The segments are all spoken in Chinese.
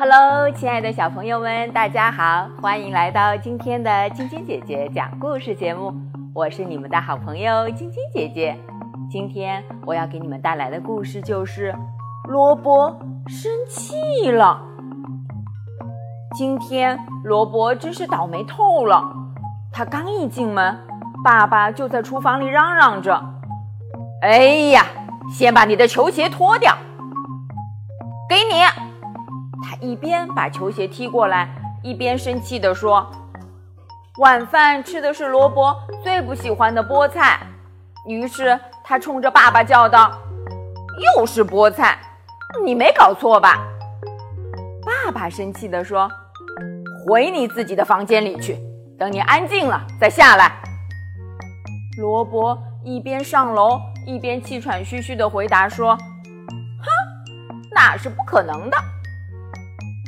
Hello，亲爱的小朋友们，大家好，欢迎来到今天的晶晶姐姐讲故事节目。我是你们的好朋友晶晶姐姐。今天我要给你们带来的故事就是萝卜生气了。今天萝卜真是倒霉透了。他刚一进门，爸爸就在厨房里嚷嚷着：“哎呀，先把你的球鞋脱掉，给你。”他一边把球鞋踢过来，一边生气地说：“晚饭吃的是萝卜最不喜欢的菠菜。”于是他冲着爸爸叫道：“又是菠菜，你没搞错吧？”爸爸生气地说：“回你自己的房间里去，等你安静了再下来。”萝卜一边上楼一边气喘吁吁地回答说：“哼，那是不可能的。”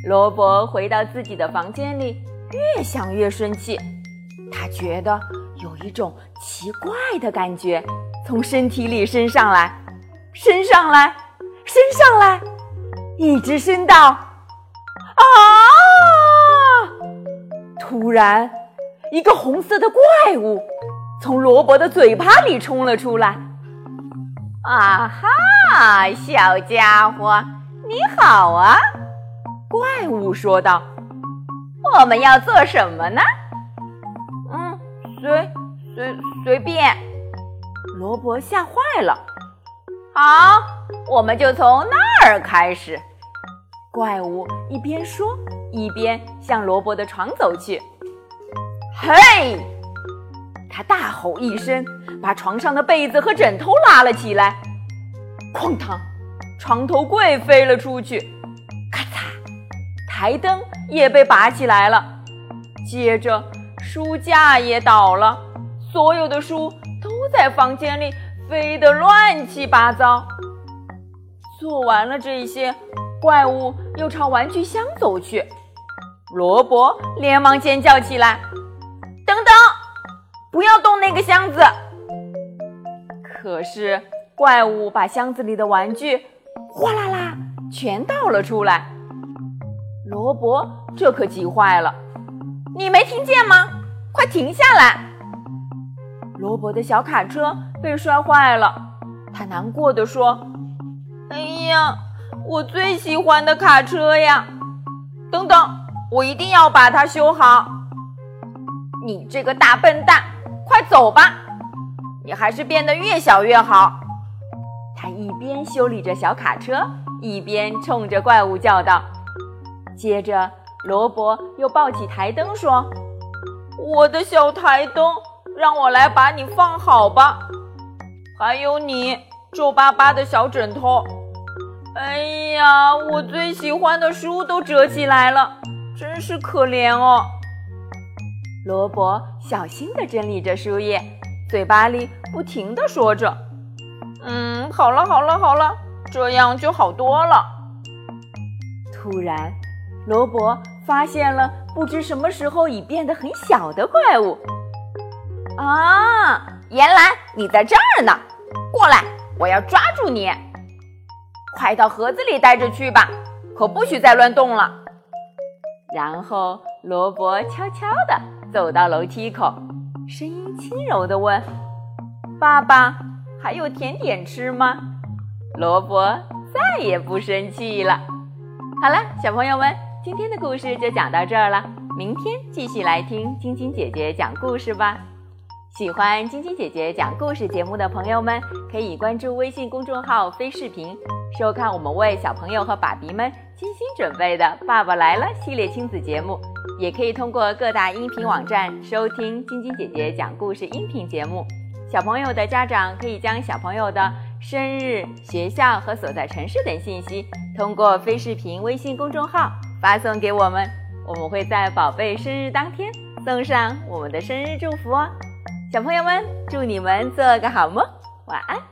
罗伯回到自己的房间里，越想越生气。他觉得有一种奇怪的感觉从身体里升上来，升上来，升上来，一直升到啊！突然，一个红色的怪物从罗伯的嘴巴里冲了出来。啊哈，小家伙，你好啊！怪物说道：“我们要做什么呢？”“嗯，随随随便。”萝卜吓坏了。“好，我们就从那儿开始。”怪物一边说，一边向萝卜的床走去。“嘿！”他大吼一声，把床上的被子和枕头拉了起来。哐当，床头柜飞了出去。台灯也被拔起来了，接着书架也倒了，所有的书都在房间里飞得乱七八糟。做完了这些，怪物又朝玩具箱走去。萝卜连忙尖叫起来：“等等，不要动那个箱子！”可是怪物把箱子里的玩具哗啦啦全倒了出来。罗伯这可急坏了，你没听见吗？快停下来！罗伯的小卡车被摔坏了，他难过的说：“哎呀，我最喜欢的卡车呀！等等，我一定要把它修好。”你这个大笨蛋，快走吧！你还是变得越小越好。他一边修理着小卡车，一边冲着怪物叫道。接着，萝卜又抱起台灯说：“我的小台灯，让我来把你放好吧。还有你皱巴巴的小枕头。哎呀，我最喜欢的书都折起来了，真是可怜哦。”萝卜小心地整理着书页，嘴巴里不停地说着：“嗯，好了，好了，好了，这样就好多了。”突然。萝卜发现了不知什么时候已变得很小的怪物。啊，原来你在这儿呢！过来，我要抓住你！快到盒子里待着去吧，可不许再乱动了。然后，萝卜悄悄地走到楼梯口，声音轻柔地问：“爸爸，还有甜点吃吗？”萝卜再也不生气了。好了，小朋友们。今天的故事就讲到这儿了，明天继续来听晶晶姐姐讲故事吧。喜欢晶晶姐姐讲故事节目的朋友们，可以关注微信公众号“飞视频”，收看我们为小朋友和爸比们精心准备的《爸爸来了》系列亲子节目。也可以通过各大音频网站收听晶晶姐姐讲故事音频节目。小朋友的家长可以将小朋友的生日、学校和所在城市等信息，通过飞视频微信公众号。发送给我们，我们会在宝贝生日当天送上我们的生日祝福哦。小朋友们，祝你们做个好梦，晚安。